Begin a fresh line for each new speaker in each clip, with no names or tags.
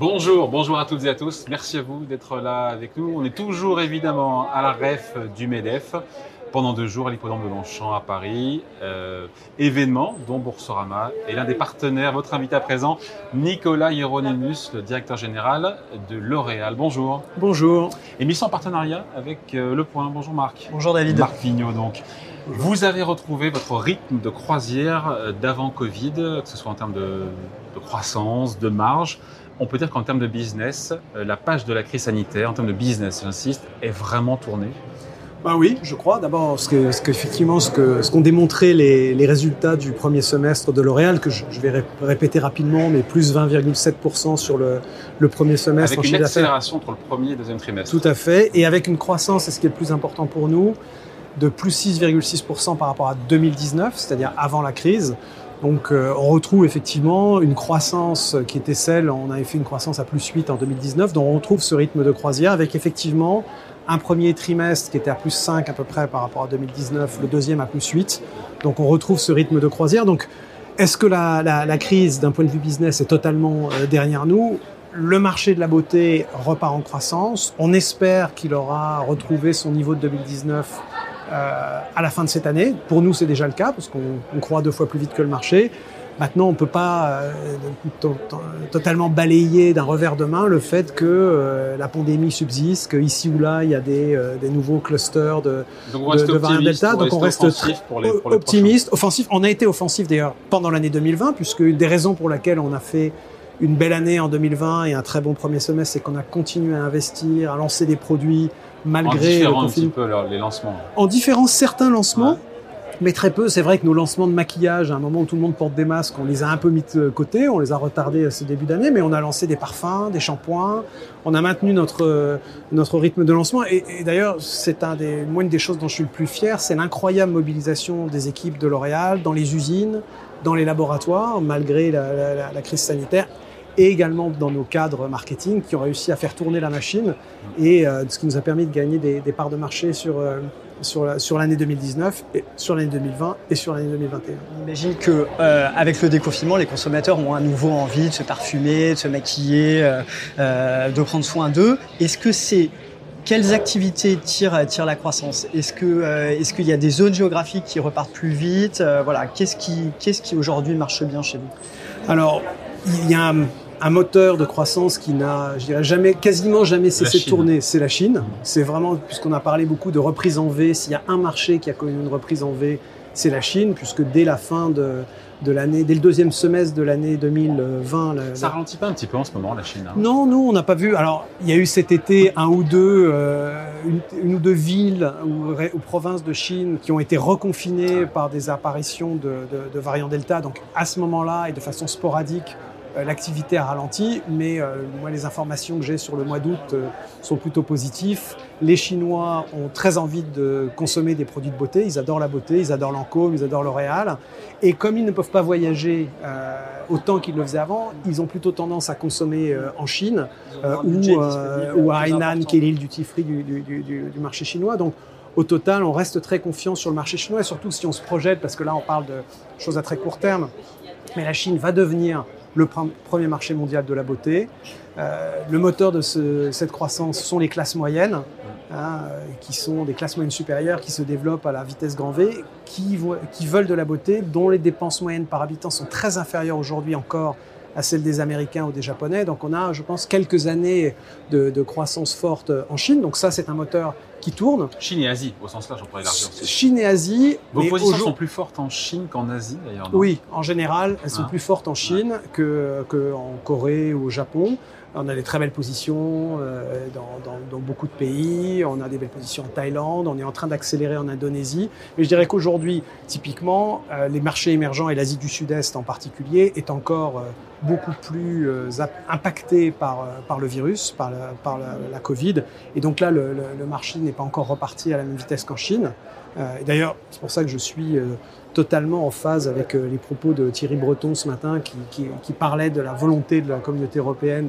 Bonjour, bonjour à toutes et à tous. Merci à vous d'être là avec nous. On est toujours évidemment à la REF du MEDEF pendant deux jours à l'hippodrome de Longchamp à Paris. Euh, événement dont Boursorama est l'un des partenaires. Votre invité à présent, Nicolas Hieronymus, le directeur général de L'Oréal. Bonjour.
Bonjour.
Émission en partenariat avec euh, Le Point. Bonjour Marc.
Bonjour David.
Marc Vignot donc. Vous avez retrouvé votre rythme de croisière euh, d'avant Covid, que ce soit en termes de, de croissance, de marge. On peut dire qu'en termes de business, euh, la page de la crise sanitaire, en termes de business, j'insiste, est vraiment tournée.
Bah oui, je crois. D'abord, ce que, ce qu'effectivement, ce que, ce qu'ont démontré les, les, résultats du premier semestre de L'Oréal, que je, je vais répéter rapidement, mais plus 20,7% sur le, le, premier semestre.
Avec une accélération entre le premier et le deuxième trimestre.
Tout à fait. Et avec une croissance, c'est ce qui est le plus important pour nous, de plus 6,6% par rapport à 2019, c'est-à-dire avant la crise. Donc euh, on retrouve effectivement une croissance qui était celle, on avait fait une croissance à plus 8 en 2019, donc on retrouve ce rythme de croisière avec effectivement un premier trimestre qui était à plus 5 à peu près par rapport à 2019, le deuxième à plus 8. Donc on retrouve ce rythme de croisière. Donc est-ce que la, la, la crise d'un point de vue business est totalement euh, derrière nous? Le marché de la beauté repart en croissance. On espère qu'il aura retrouvé son niveau de 2019 euh, à la fin de cette année. Pour nous, c'est déjà le cas, parce qu'on croit deux fois plus vite que le marché. Maintenant, on ne peut pas euh, totalement balayer d'un revers de main le fait que euh, la pandémie subsiste, qu'ici ou là, il y a des, euh, des nouveaux clusters de,
Donc de, de variants
Delta. Donc on reste
pour les, pour les
optimiste, offensif. On a été offensif d'ailleurs pendant l'année 2020, puisque une des raisons pour laquelle on a fait une belle année en 2020 et un très bon premier semestre, c'est qu'on a continué à investir, à lancer des produits malgré
en un petit peu les lancements.
En différents certains lancements. Ouais mais très peu. C'est vrai que nos lancements de maquillage, à un moment où tout le monde porte des masques, on les a un peu mis de côté, on les a retardés à ce début d'année, mais on a lancé des parfums, des shampoings, on a maintenu notre notre rythme de lancement. Et, et d'ailleurs, c'est un des moi une des choses dont je suis le plus fier, c'est l'incroyable mobilisation des équipes de L'Oréal dans les usines, dans les laboratoires, malgré la, la, la crise sanitaire et également dans nos cadres marketing qui ont réussi à faire tourner la machine et euh, ce qui nous a permis de gagner des, des parts de marché sur euh, sur l'année sur 2019, et sur l'année 2020 et sur l'année 2021.
J'imagine que euh, avec le déconfinement, les consommateurs ont à nouveau envie de se parfumer, de se maquiller, euh, de prendre soin d'eux. Est-ce que c'est quelles activités tirent, tirent la croissance? Est-ce que euh, est-ce qu'il y a des zones géographiques qui repartent plus vite? Euh, Voilà, qu'est-ce qui qu'est-ce qui aujourd'hui marche bien chez vous?
Alors, il y a un, moteur de croissance qui n'a, je dirais jamais, quasiment jamais cessé de tourner, c'est la Chine. C'est vraiment, puisqu'on a parlé beaucoup de reprise en V, s'il y a un marché qui a connu une reprise en V, c'est la Chine, puisque dès la fin de, de l'année, dès le deuxième semestre de l'année 2020. La,
ça ralentit pas un petit peu en ce moment la Chine hein?
Non, nous on n'a pas vu. Alors il y a eu cet été un ou deux, euh, une, une, ou deux villes ou, ou, provinces de Chine qui ont été reconfinées par des apparitions de, de, de variants Delta. Donc à ce moment-là et de façon sporadique, l'activité a ralenti, mais euh, moi les informations que j'ai sur le mois d'août euh, sont plutôt positifs. Les Chinois ont très envie de consommer des produits de beauté, ils adorent la beauté, ils adorent Lancôme, ils adorent L'Oréal, et comme ils ne peuvent pas voyager euh, autant qu'ils le faisaient avant, ils ont plutôt tendance à consommer euh, en Chine euh, ou, ou, à Hainan, qui est l'île du du, du, du marché chinois. Donc au total, on reste très confiant sur le marché chinois, et surtout si on se projette, parce que là on parle de choses à très court terme, mais la Chine va devenir le premier marché mondial de la beauté. Euh, le moteur de ce, cette croissance sont les classes moyennes, hein, qui sont des classes moyennes supérieures qui se développent à la vitesse grand V, qui, qui veulent de la beauté, dont les dépenses moyennes par habitant sont très inférieures aujourd'hui encore à celles des Américains ou des Japonais. Donc on a, je pense, quelques années de, de croissance forte en Chine. Donc ça, c'est un moteur qui tourne.
Chine et Asie, au sens large, on pourrait élargir aussi.
Chine et Asie.
Vos positions sont plus fortes en Chine qu'en Asie, d'ailleurs
Oui, en général, elles sont ah. plus fortes en Chine que, que en Corée ou au Japon. On a des très belles positions euh, dans, beaucoup de pays. On a des belles positions en Thaïlande. On est en train d'accélérer en Indonésie. Mais je dirais qu'aujourd'hui, typiquement, euh, les marchés émergents et l'Asie du Sud-Est en particulier est encore euh, beaucoup plus euh, impacté par, euh, par le virus, par, la, Covid. Et donc là, le marché n'est pas encore reparti à la même vitesse qu'en Chine. Euh, D'ailleurs, c'est pour ça que je suis totalement en phase avec les propos de Thierry Breton ce matin qui, qui, qui parlait de la volonté de la communauté européenne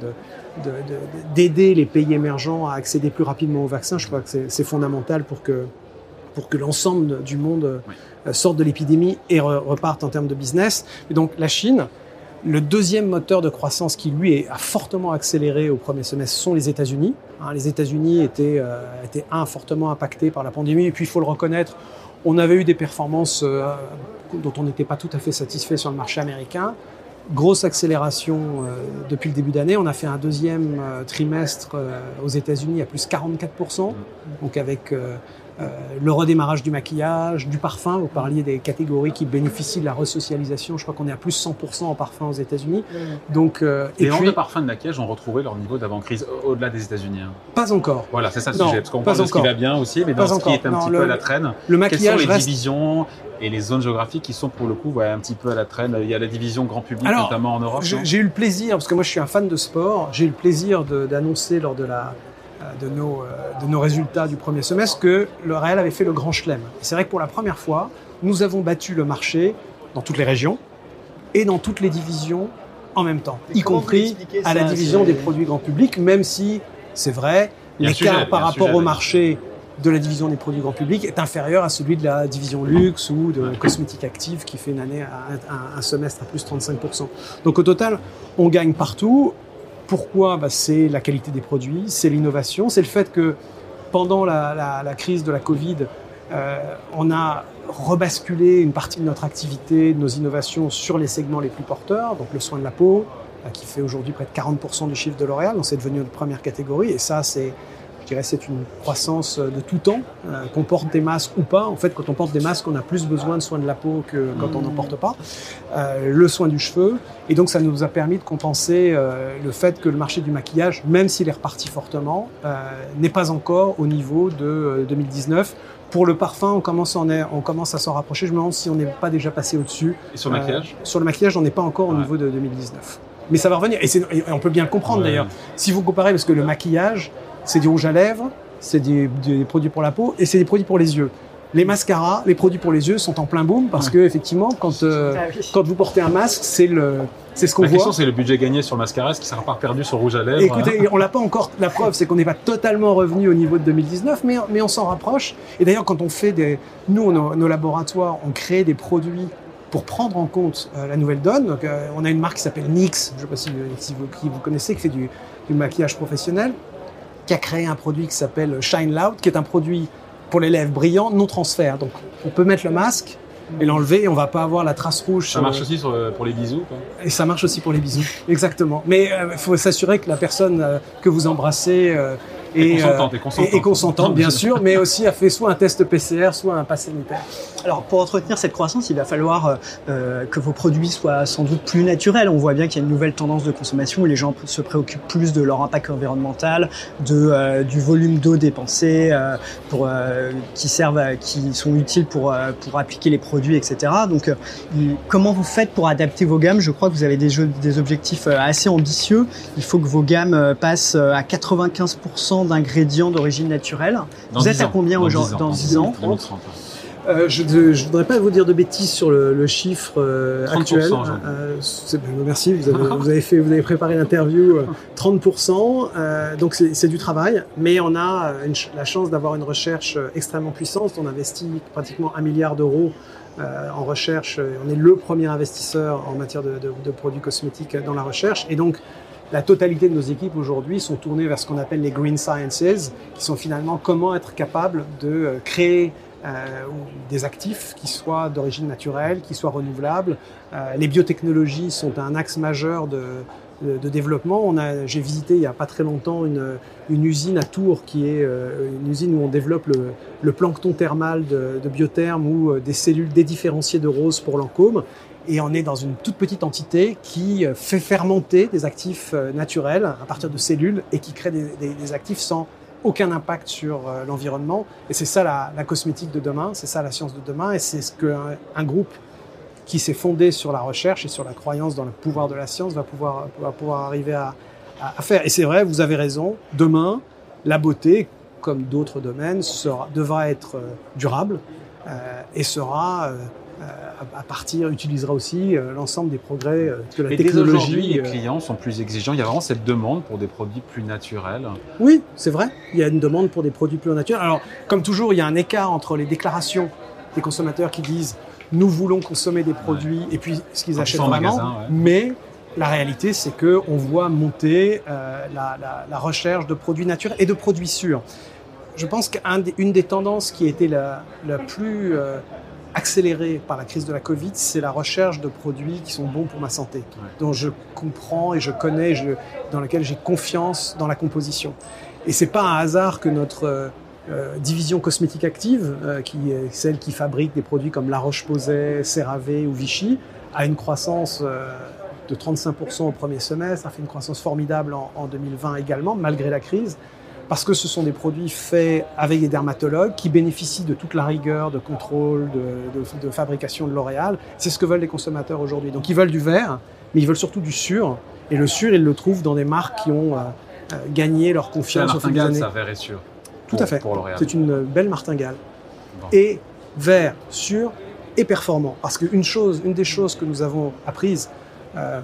d'aider de, de, les pays émergents à accéder plus rapidement au vaccin. Je crois que c'est fondamental pour que, pour que l'ensemble du monde oui. sorte de l'épidémie et re, reparte en termes de business. Et donc la Chine, Le deuxième moteur de croissance qui, lui, a fortement accéléré au premier semestre sont les États-Unis. Hein, les États-Unis étaient, euh, étaient, un, fortement impactés par la pandémie, et puis il faut le reconnaître, on avait eu des performances euh, dont on n'était pas tout à fait satisfait sur le marché américain. Grosse accélération euh, depuis le début d'année. On a fait un deuxième trimestre aux États-Unis à plus 44%, donc avec le redémarrage du maquillage, du parfum. Vous parliez des catégories qui bénéficient de la resocialisation. Je crois qu'on est à plus 100% en parfum aux États-Unis.
Donc, euh, et, et puis, de parfum de maquillage ont retrouvé leur niveau d'avant-crise au-delà des États-unis. Hein.
Pas encore.
Voilà, c'est ça le sujet. Parce qu'on parle de ce qui va bien aussi, mais dans ce qui est un petit peu à la traîne. Le maquillage quelles sont les reste... divisions et les zones géographiques qui sont pour le coup ouais, un petit peu à la traîne? Il y a la division grand public,
Alors,
notamment en Europe.
J'ai eu le plaisir, parce que moi je suis un fan de sport, j'ai eu le plaisir d'annoncer lors de la de nos, de nos résultats du premier semestre que le Real avait fait le grand chelem. C'est vrai que pour la première fois, nous avons battu le marché dans toutes les régions et dans toutes les divisions en même temps, y compris à la division des produits grand public, même si c'est vrai, l'écart par rapport au marché de la division des produits grand public est inférieur à celui de la division luxe ou de cosmétique active qui fait une année à un, un semestre à plus 35%. Donc au total, on gagne partout pourquoi bah, C'est la qualité des produits, c'est l'innovation, c'est le fait que pendant la, crise de la Covid, euh, on a rebasculé une partie de notre activité, de nos innovations sur les segments les plus porteurs, donc le soin de la peau, euh, qui fait aujourd'hui près de 40% du chiffre de L'Oréal, donc c'est devenu notre première catégorie, et ça c'est je dirais c'est une croissance de tout temps, euh, qu'on porte des masques ou pas. En fait, quand on porte des masques, on a plus besoin de soins de la peau que quand on n'en porte pas. Euh, le soin du cheveu. Et donc, ça nous a permis de compenser euh, le fait que le marché du maquillage, même s'il est reparti fortement, euh, n'est pas encore au niveau de 2019. Pour le parfum, on commence, on est, on commence à s'en rapprocher. Je me demande si on n'est pas déjà passé au-dessus.
Et sur le maquillage?
Sur le maquillage, on n'est pas encore au ouais. niveau de 2019. Mais ça va revenir. Et, et on peut bien le comprendre ouais. d'ailleurs. Si vous comparez, parce que le maquillage, c'est du rouge à lèvres, c'est des, des, produits pour la peau et c'est des produits pour les yeux. Les mascaras, les produits pour les yeux sont en plein boom parce que effectivement, quand euh, quand vous portez un masque, c'est le c'est ce qu'on voit.
La question, c'est le budget gagné sur le mascara, est-ce qui sera pas perdu sur rouge à lèvres
Écoutez, on l'a pas encore. La preuve, c'est qu'on n'est pas totalement revenu au niveau de 2019, mais mais on s'en rapproche. Et d'ailleurs, quand on fait des, nous, nos, nos laboratoires, on crée des produits pour prendre en compte euh, la nouvelle donne. Donc, euh, on a une marque qui s'appelle NYX, je ne sais pas si, si vous, qui vous connaissez, qui fait du, du maquillage professionnel qui a créé un produit qui s'appelle Shine Loud, qui est un produit pour les lèvres brillants, non transfert. Donc, on peut mettre le masque et l'enlever et on va pas avoir la trace rouge.
Ça marche aussi sur, pour les bisous quoi.
Et ça marche aussi pour les bisous, exactement. Mais il euh, faut s'assurer que la personne euh, que vous embrassez euh,
et, consentante, et, consentante.
et consentante, bien sûr, mais aussi a fait soit un test PCR, soit un pass sanitaire.
Alors, pour entretenir cette croissance, il va falloir euh, que vos produits soient sans doute plus naturels. On voit bien qu'il y a une nouvelle tendance de consommation où les gens se préoccupent plus de leur impact environnemental, de euh, du volume d'eau dépensé, euh, pour qui servent, qui sont utiles pour pour appliquer les produits, etc. Donc, comment vous faites pour adapter vos gammes? Je crois que vous avez des, jeux, des objectifs assez ambitieux. Il faut que vos gammes passent à 95% d'ingrédients d'origine naturelle.
Dans
vous êtes à combien
aujourd'hui
dans 10 ans,
2030.
Euh, je ne voudrais pas vous dire de bêtises sur le, le chiffre euh, actuel.
Euh,
merci, vous avez, vous avez, fait, vous avez préparé l'interview. 30%, euh, donc c'est du travail, mais on a une, la chance d'avoir une recherche extrêmement puissante. On investit pratiquement un milliard d'euros en recherche. On est le premier investisseur en matière de, de, de produits cosmétiques dans la recherche, et donc la totalité de nos équipes aujourd'hui sont tournées vers ce qu'on appelle les green sciences, qui sont finalement comment être capable de créer euh, des actifs qui soient d'origine naturelle, qui soient renouvelables. Euh, les biotechnologies sont un axe majeur de, développement. J'ai visité il y a pas très longtemps une, usine à Tours qui est euh, une usine où on développe le, plancton thermal de, biotherme ou euh, des cellules dédifférenciées de rose pour Lancôme. Et on est dans une toute petite entité qui fait fermenter des actifs naturels à partir de cellules et qui crée des actifs sans aucun impact sur euh, l'environnement. Et c'est ça la, cosmétique de demain, c'est ça la science de demain, et c'est ce qu'un un groupe qui s'est fondé sur la recherche et sur la croyance dans le pouvoir de la science va pouvoir, va pouvoir arriver à faire. Et c'est vrai, vous avez raison, demain, la beauté, comme d'autres domaines, sera, devra être euh, durable euh, et sera à partir, utilisera aussi l'ensemble des progrès de la
Et
technologie.
Aujourd'hui, les clients sont plus exigeants. Il y a vraiment cette demande pour des produits plus naturels.
Oui, c'est vrai. Il y a une demande pour des produits plus naturels. Alors, comme toujours, il y a un écart entre les déclarations des consommateurs qui disent nous voulons consommer des produits ouais. et puis ce qu'ils achètent vraiment.
Magasin, ouais.
Mais la réalité, c'est que on voit monter euh, la, la, la, recherche de produits naturels et de produits sûrs. Je pense qu'une des tendances qui a été la, la plus euh, accélérée par la crise de la Covid, c'est la recherche de produits qui sont bons pour ma santé, ouais. dont je comprends et je connais, je, dans lesquels j'ai confiance dans la composition. Et c'est pas un hasard que notre euh, division cosmétique active, euh, qui est celle qui fabrique des produits comme La Roche-Posay, CeraVe ou Vichy, a une croissance euh, de 35% au premier semestre, a fait une croissance formidable en, en 2020 également, malgré la crise parce que ce sont des produits faits avec des dermatologues qui bénéficient de toute la rigueur de contrôle, de, de, de fabrication de L'Oréal. C'est ce que veulent les consommateurs aujourd'hui. Donc ils veulent du vert, mais ils veulent surtout du sûr. Et le sûr, ils le trouvent dans des marques qui ont euh, gagné leur confiance
au fil des années. Ça, vert et sûr.
Tout pour, à fait. C'est une belle martingale. Bon. Et vert, sûr et performant. Parce qu'une chose, une des choses que nous avons apprises euh,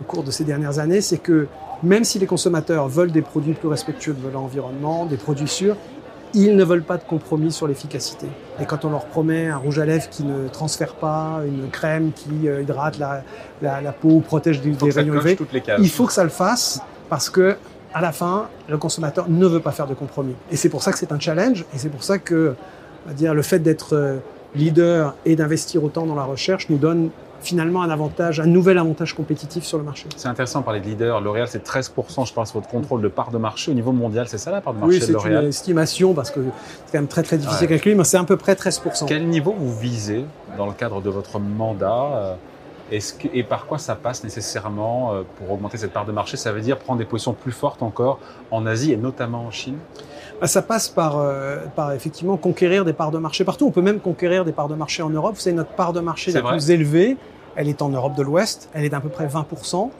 au cours de ces dernières années, c'est que même si les consommateurs veulent des produits plus respectueux de l'environnement, des produits sûrs, ils ne veulent pas de compromis sur l'efficacité. Et quand on leur promet un rouge à lèvres qui ne transfère pas, une crème qui euh, hydrate la, la, la peau, protège des, des rayons UV, il faut que ça le fasse parce que à la fin, le consommateur ne veut pas faire de compromis. Et c'est pour ça que c'est un challenge et c'est pour ça que dire, le fait d'être euh, leader et d'investir autant dans la recherche nous donne finalement un avantage, un nouvel avantage compétitif sur le marché.
C'est intéressant de parler de leader. L'Oréal, c'est 13%, je pense, votre contrôle de part de marché au niveau mondial. C'est ça la part de marché
oui,
de l'Oréal
Oui, c'est une estimation parce que c'est quand même très très difficile ouais. à calculer, mais c'est à peu près 13%.
Quel niveau vous visez dans le cadre de votre mandat est-ce que, et par quoi ça passe nécessairement pour augmenter cette part de marché? Ça veut dire prendre des positions plus fortes encore en Asie et notamment en Chine?
Bah, ça passe par, euh, par effectivement conquérir des parts de marché partout. On peut même conquérir des parts de marché en Europe. Vous savez, notre part de marché la
vrai.
plus élevée, elle est en Europe de l'Ouest. Elle est d'à peu près 20%.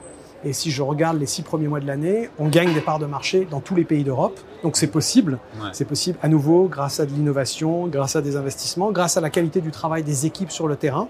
Et si je regarde les six premiers mois de l'année, on gagne des parts de marché dans tous les pays d'Europe. Donc c'est possible.
Ouais.
C'est possible à nouveau grâce à de l'innovation, grâce à des investissements, grâce à la qualité du travail des équipes sur le terrain.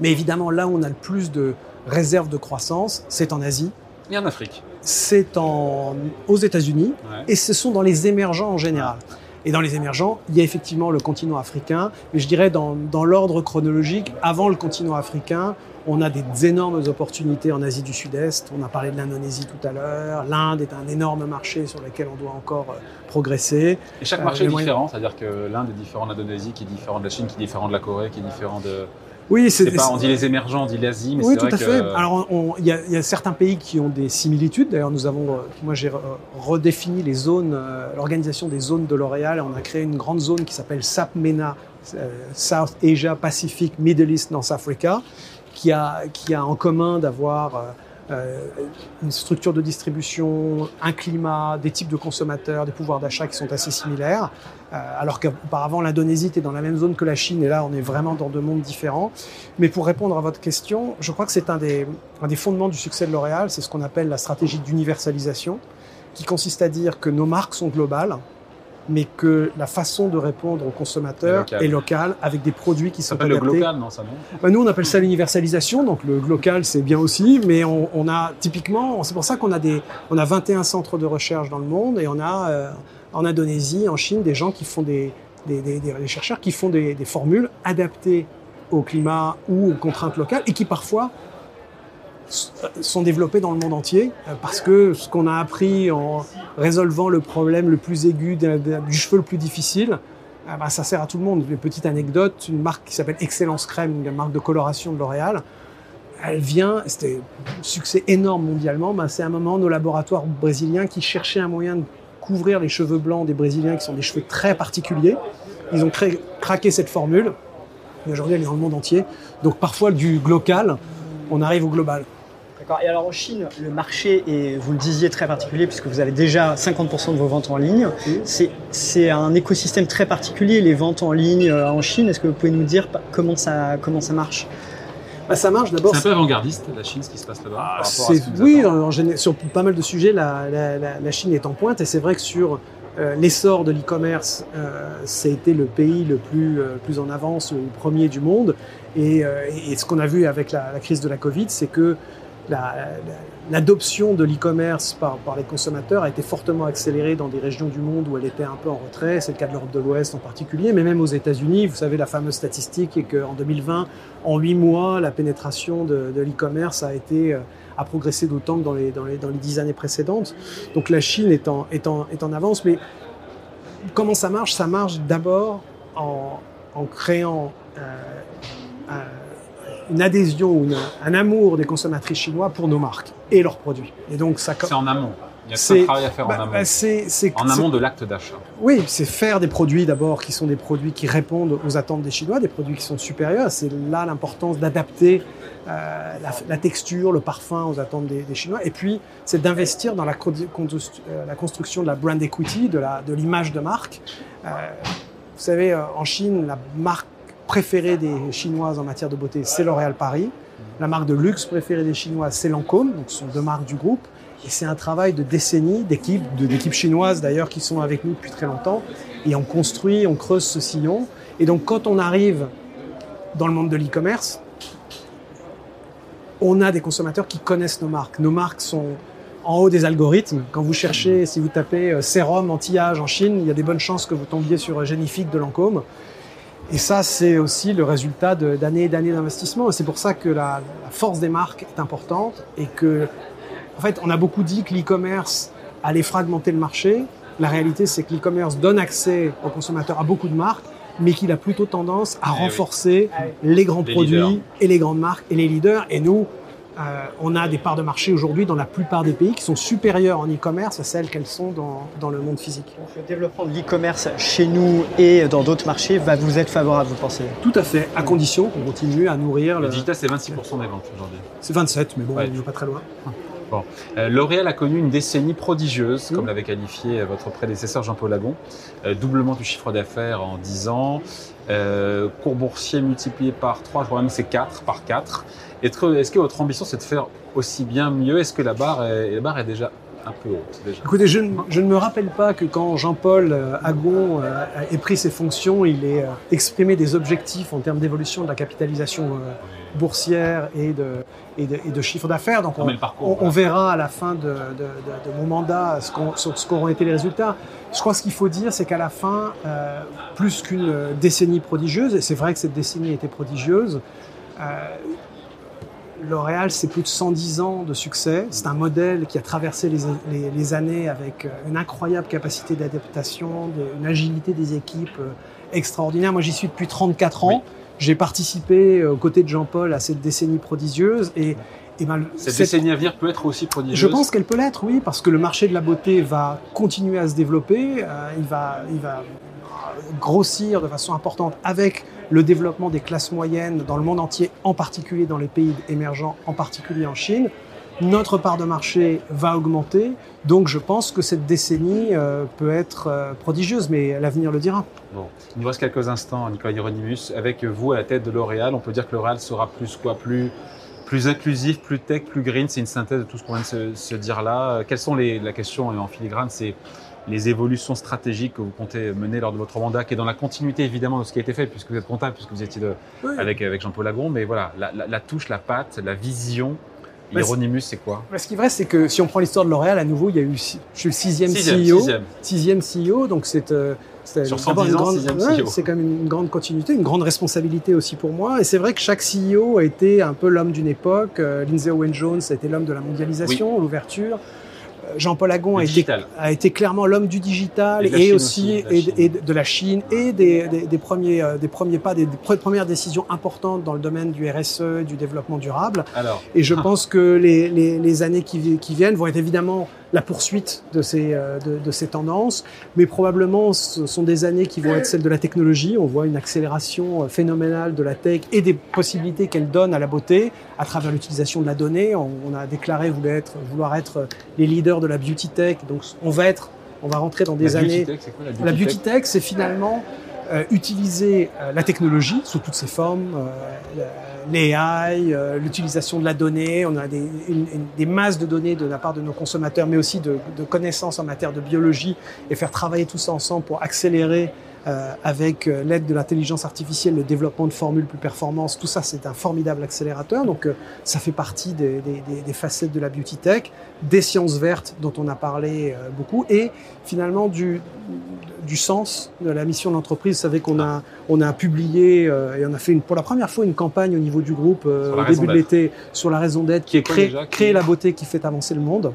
Mais évidemment, là où on a le plus de réserves de croissance, c'est en Asie.
Et en Afrique.
C'est en... aux États-Unis.
Ouais.
Et ce sont dans les émergents en général. Et dans les émergents, il y a effectivement le continent africain, mais je dirais dans, dans l'ordre chronologique, avant le continent africain, on a des énormes opportunités en Asie du Sud-Est. On a parlé de l'Indonésie tout à l'heure. L'Inde est un énorme marché sur lequel on doit encore euh, progresser.
Et chaque marché euh, est différent, c'est-à-dire que l'Inde est différent de l'Indonésie, qui est différent de la Chine, qui est différent de la Corée, qui est différent de...
Oui,
c'est pas. On dit les émergents, on dit l'Asie, mais
oui,
c'est
tout
vrai
à fait. Alors, il y, y, a certains pays qui ont des similitudes. D'ailleurs, nous avons, moi, j'ai redéfini les zones, euh, l'organisation des zones de L'Oréal. On a créé une grande zone qui s'appelle SAPMENA, euh, South Asia, Pacific, Middle East, North Africa, qui a, qui a en commun d'avoir euh, une structure de distribution, un climat, des types de consommateurs, des pouvoirs d'achat qui sont assez similaires. Euh, alors qu'auparavant, l'Indonésie était dans la même zone que la Chine, et là, on est vraiment dans deux mondes différents. Mais pour répondre à votre question, je crois que c'est un des, un des fondements du succès de L'Oréal, c'est ce qu'on appelle la stratégie d'universalisation, qui consiste à dire que nos marques sont globales, mais que la façon de répondre aux consommateurs
local.
est locale, avec des produits qui
Ça
sont
s'appelle le
adaptés.
local, non, ça non
Ben, nous, on appelle ça l'universalisation, donc le local, c'est bien aussi, mais on, on a typiquement, c'est pour ça qu'on a des, on a 21 centres de recherche dans le monde et on a euh, en Indonésie, en Chine, des gens qui font des, des, des, des chercheurs qui font des formules adaptées au climat ou aux contraintes locales et qui parfois sont développés dans le monde entier euh, parce que ce qu'on a appris en résolvant le problème le plus aigu du cheveu le plus difficile, bah, ça sert à tout le monde. Une petite anecdote, une marque qui s'appelle Excellence Crème, une marque de coloration de L'Oréal, elle vient, c'était un succès énorme mondialement, bah, c'est un moment nos laboratoires brésiliens qui cherchaient un moyen de couvrir les cheveux blancs des Brésiliens qui sont des cheveux très particuliers. Ils ont craqué cette formule et aujourd'hui elle est dans le monde entier. Donc parfois du local, on arrive au global.
D'accord. Et alors en Chine, le marché est, vous le disiez, très particulier puisque vous avez déjà 50% de vos ventes en ligne. C'est un écosystème très particulier, les ventes en ligne euh, en Chine. Est-ce que vous pouvez nous dire comment ça, comment ça marche?
Bah, ça marche d'abord.
C'est un peu avant-gardiste, la Chine, ce qui se passe là-bas.
Ah, oui, en, en, sur pas mal de sujets, la, la, la, la Chine est en pointe et c'est vrai que sur euh, l'essor de l'e-commerce, euh, ça a été le pays le plus, euh, plus en avance, le premier du monde. Et, euh, et ce qu'on a vu avec la, la, crise de la Covid, c'est que l'adoption de l'e-commerce par, les consommateurs a été fortement accélérée dans des régions du monde où elle était un peu en retrait. C'est le cas de l'Europe de l'Ouest en particulier, mais même aux États-Unis. Vous savez, la fameuse statistique est qu'en 2020, en huit mois, la pénétration de, l'e-commerce a été euh, a progressé d'autant que dans les, dans, les, dans les dix années précédentes. Donc la Chine est en, est en, est en avance, mais comment ça marche? Ça marche d'abord en, en, créant euh, une adhésion ou un amour des consommatrices chinois pour nos marques et leurs produits. Et donc ça.
C'est en amont. Il y a un travail à faire
bah,
en amont.
Bah, c'est,
en amont de l'acte d'achat.
Oui, c'est faire des produits d'abord qui sont des produits qui répondent aux attentes des Chinois, des produits qui sont supérieurs. C'est là l'importance d'adapter euh, la, la, texture, le parfum aux attentes des, des Chinois. Et puis, c'est d'investir dans la, la, construction de la brand equity, de, la, de l'image de marque. Euh, vous savez, euh, en Chine, la marque préférée des Chinoises en matière de beauté, c'est L'Oréal Paris. La marque de luxe préférée des Chinois, c'est Lancôme. Donc, ce sont deux marques du groupe. Et c'est un travail de décennies d'équipes, chinoises d'ailleurs, qui sont avec nous depuis très longtemps. Et on construit, on creuse ce sillon. Et donc, quand on arrive dans le monde de l'e-commerce, on a des consommateurs qui connaissent nos marques. Nos marques sont en haut des algorithmes. Quand vous cherchez, si vous tapez sérum anti-âge en Chine, il y a des bonnes chances que vous tombiez sur Génifique de Lancôme. Et ça, c'est aussi le résultat d'années et d'années d'investissement. Et c'est pour ça que la, la, force des marques est importante et que, en fait, on a beaucoup dit que l'e-commerce allait fragmenter le marché. La réalité, c'est que l'e-commerce donne accès aux consommateurs à beaucoup de marques, mais qu'il a plutôt tendance à
Eh oui.
renforcer les grands
Les
produits
leaders.
et les grandes marques et les leaders. Et nous, euh, on a des parts de marché aujourd'hui dans la plupart des pays qui sont supérieures en e-commerce à celles qu'elles sont dans, dans le monde physique.
Donc, le développement de l'e-commerce chez nous et dans d'autres marchés va vous être favorable, vous pensez?
Tout à fait, à condition qu'on continue à nourrir
Le
le.
digital, c'est 26% des ventes aujourd'hui.
C'est 27, mais bon,
Ouais.
on n'est pas très loin.
Euh, L'Oréal a connu une décennie prodigieuse, comme
Mhm.
l'avait qualifié votre prédécesseur Jean-Paul Lagon. Euh, doublement du chiffre d'affaires en 10 ans, euh, boursier multiplié par 3, je crois même c'est 4, par 4. Est-ce que, votre ambition, c'est de faire aussi bien, mieux? Est-ce que la barre est déjà un peu haute déjà
Écoutez, je, ne- je ne me rappelle pas que quand Jean-Paul euh, Agon euh, ait pris ses fonctions, il ait euh, exprimé des objectifs en termes d'évolution de la capitalisation boursière et de, et de, et de chiffre d'affaires. Donc on,
parcours,
verra à la fin de, de- de- de mon mandat ce qu'auront été les résultats. Je crois que ce qu'il faut dire, c'est qu'à la fin, euh, plus qu'une décennie prodigieuse, et c'est vrai que cette décennie été prodigieuse, euh, L'Oréal, c'est plus de 110 ans de succès. C'est un modèle qui a traversé les, les- les années avec euh, une incroyable capacité d'adaptation, une agilité des équipes euh, extraordinaire. Moi, j'y suis depuis 34 ans.
Oui.
J'ai participé euh, aux côtés de Jean-Paul à cette décennie prodigieuse et, et ben,
Cette
cette-
décennie à venir peut être aussi prodigieuse.
je pense qu'elle peut l'être, oui, parce que le marché de la beauté va continuer à se développer, euh, il, va, il va grossir de façon importante avec le développement des classes moyennes dans le monde entier, en particulier dans les pays émergents, en particulier en Chine. Notre part de marché va augmenter, donc je pense que cette décennie euh, peut être euh, prodigieuse, mais l'avenir le dira.
Bon, il nous reste quelques instants, Nicolas Hieronymus. Avec vous à la tête de L'Oréal, on peut dire que L'Oréal sera plus quoi plus, plus inclusif, plus tech, plus green. C'est une synthèse de tout ce qu'on vient de se, se dire là. Euh, Quelles sont les, la question en filigrane, c'est les évolutions stratégiques que vous comptez mener lors de votre mandat, qui est dans la continuité évidemment de ce qui a été fait, puisque vous êtes comptable, puisque vous étiez de, avec, avec Jean-Paul Lagron. Mais voilà, la, la- la touche, la patte, la vision. Hieronymus, c'est quoi?
Ce qui est vrai, c'est que si on prend l'histoire de L'Oréal, à nouveau, il y a eu, je suis le sixième,
Sixième,
CEO.
sixième.
sixième CEO, donc c'est euh, c'est
Sur
d'abord
110
une
ans,
grande- ouais,
CEO.
C'est quand même une grande continuité, une grande responsabilité aussi pour moi. Et c'est vrai que chaque CEO a été un peu l'homme d'une époque. Euh, Lindsay Owen Jones a été l'homme de la mondialisation, l'ouverture. Euh, Jean-Paul Agon a été,
digital.
a été clairement l'homme du digital
Et
aussi,
aussi, de la
et,
Chine.
et de la Chine et des, des- des premiers, euh, des premiers pas, des, des pre- premières décisions importantes dans le domaine du RSE, du développement durable.
Alors,
Et je pense que les, les, les années qui viennent vont être évidemment la poursuite de ces, euh, de, de ces tendances, mais probablement ce sont des années qui vont être celles de la technologie. On voit une accélération euh, phénoménale de la tech et des possibilités qu'elle donne à la beauté à travers l'utilisation de la donnée. On, on a déclaré vouloir être, vouloir être les leaders de la beauty tech, donc on va être, on va rentrer dans des
la beauty
années.
tech, c'est quoi la beauty
La
tech?
beauty tech, c'est finalement euh, utiliser euh, la technologie sous toutes ses formes, euh, l'AI, euh, l'utilisation de la donnée. On a des, une- une- des masses de données de la part de nos consommateurs, mais aussi de, de connaissances en matière de biologie et faire travailler tout ça ensemble pour accélérer euh, avec euh, l'aide de l'intelligence artificielle, le développement de formules plus performantes, tout ça c'est un formidable accélérateur. Donc euh, ça fait partie des, des, des, facettes de la beauty tech, des sciences vertes dont on a parlé euh, beaucoup, et finalement du, du sens de la mission de l'entreprise. Vous savez qu'on a, on a publié euh, et on a fait une, pour la première fois une campagne au niveau du groupe au début de l'été sur la raison d'être qui est créer, créer la beauté qui fait avancer le monde. Ouais.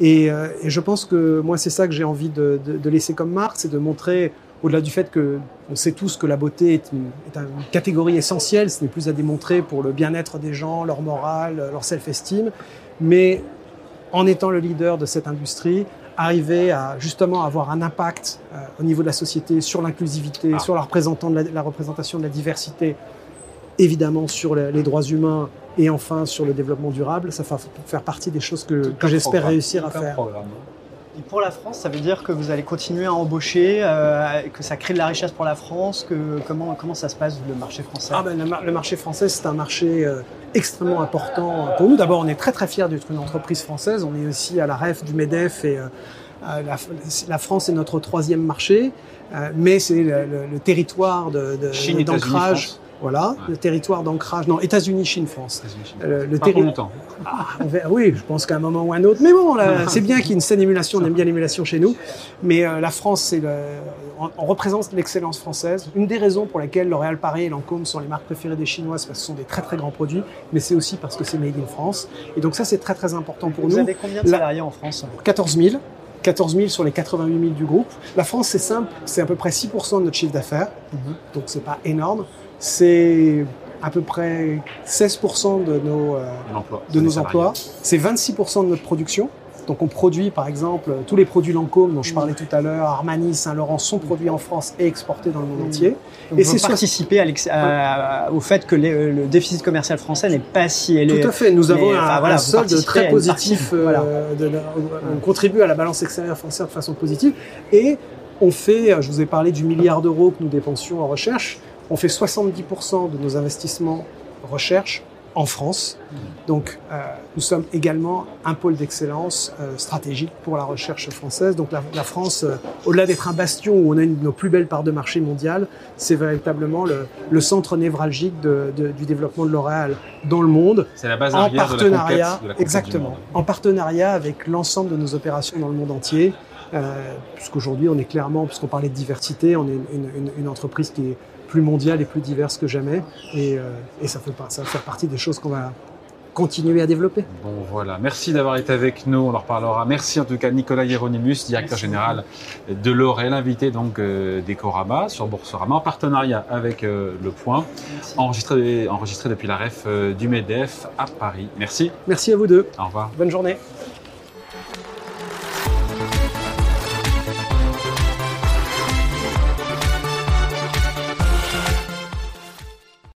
Et, euh, et, je pense que moi, c'est ça que j'ai envie de, de, de, laisser comme marque, c'est de montrer, au-delà du fait que on sait tous que la beauté est une, est une catégorie essentielle, ce n'est plus à démontrer pour le bien-être des gens, leur morale, leur self-esteem, mais en étant le leader de cette industrie, arriver à justement avoir un impact euh, au niveau de la société sur l'inclusivité, ah. sur la, représentant de la, la, représentation de la diversité, évidemment sur les, les droits humains et enfin sur le développement durable, ça va faire partie des choses que, que j'espère réussir à faire. Programme.
Et pour la France, ça veut dire que vous allez continuer à embaucher, euh, que ça crée de la richesse pour la France. Que, comment, comment ça se passe le marché français?
Ah ben, le, le, marché français, c'est un marché euh, extrêmement important pour nous. D'abord, on est très très fiers d'être une entreprise française. On est aussi à la REF du MEDEF et euh, la, la, France est notre troisième marché, euh, mais c'est le, le, le, territoire d'ancrage. De, voilà, ouais. le territoire d'ancrage. Non, États-Unis, Chine, France.
États Chine. Euh, le longtemps.
Ah, oui, je pense qu'à un moment ou un autre. Mais bon, c'est bien qu'il y ait une saine émulation. On aime bien l'émulation chez nous. Mais euh, la France, c'est le... on, on, représente l'excellence française. Une des raisons pour lesquelles L'Oréal Paris et Lancôme sont les marques préférées des Chinois, parce que ce sont des très très grands produits. Mais c'est aussi parce que c'est made in France. Et donc ça, c'est très très important pour
Vous
nous.
Vous avez combien de salariés en France?
14 000. 14 000 sur les 88 000 du groupe. La France, c'est simple, c'est à peu près 6% de notre chiffre d'affaires, mm -hmm. donc c'est pas énorme c'est à peu près 16% de nos, euh, de nos emplois. C'est 26% de notre production. Donc on produit par exemple tous les produits Lancôme dont je parlais tout à l'heure, Armani, Saint-Laurent sont produits en France et exportés dans le monde entier.
Donc et c'est participer à à, au fait que les, le déficit commercial français n'est pas si élevé.
Tout à fait. Nous avons un, enfin, voilà, un solde très positif. Euh, voilà. de, on contribue à la balance extérieure française de façon positive et on fait. Je vous ai parlé du milliard d'euros que nous dépensions en recherche. On fait 70% de nos investissements recherche en France. Donc, euh, nous sommes également un pôle d'excellence euh, stratégique pour la recherche française. Donc, la, la France, euh, au-delà d'être un bastion où on a une de nos plus belles parts de marché mondiales, c'est véritablement le, le, centre névralgique de, de, du développement de L'Oréal dans le monde.
C'est la base en partenariat,
de la conquête, exactement, en partenariat avec l'ensemble de nos opérations dans le monde entier. Euh, puisqu'aujourd'hui, on est clairement, puisqu'on parlait de diversité, on est une, une, une entreprise qui est plus mondiale et plus diverse que jamais. Et, euh, et ça, fait, ça va faire partie des choses qu'on va continuer à développer.
Bon voilà, merci d'avoir été avec nous, on en reparlera. Merci en tout cas Nicolas Hieronymus, directeur merci. général de L'Oréal, invité donc euh, d'Ecorama sur Boursorama en partenariat avec euh, Le Point, enregistré, enregistré depuis la REF euh, du MEDEF à Paris. Merci.
Merci à vous deux.
Au revoir.
Bonne journée.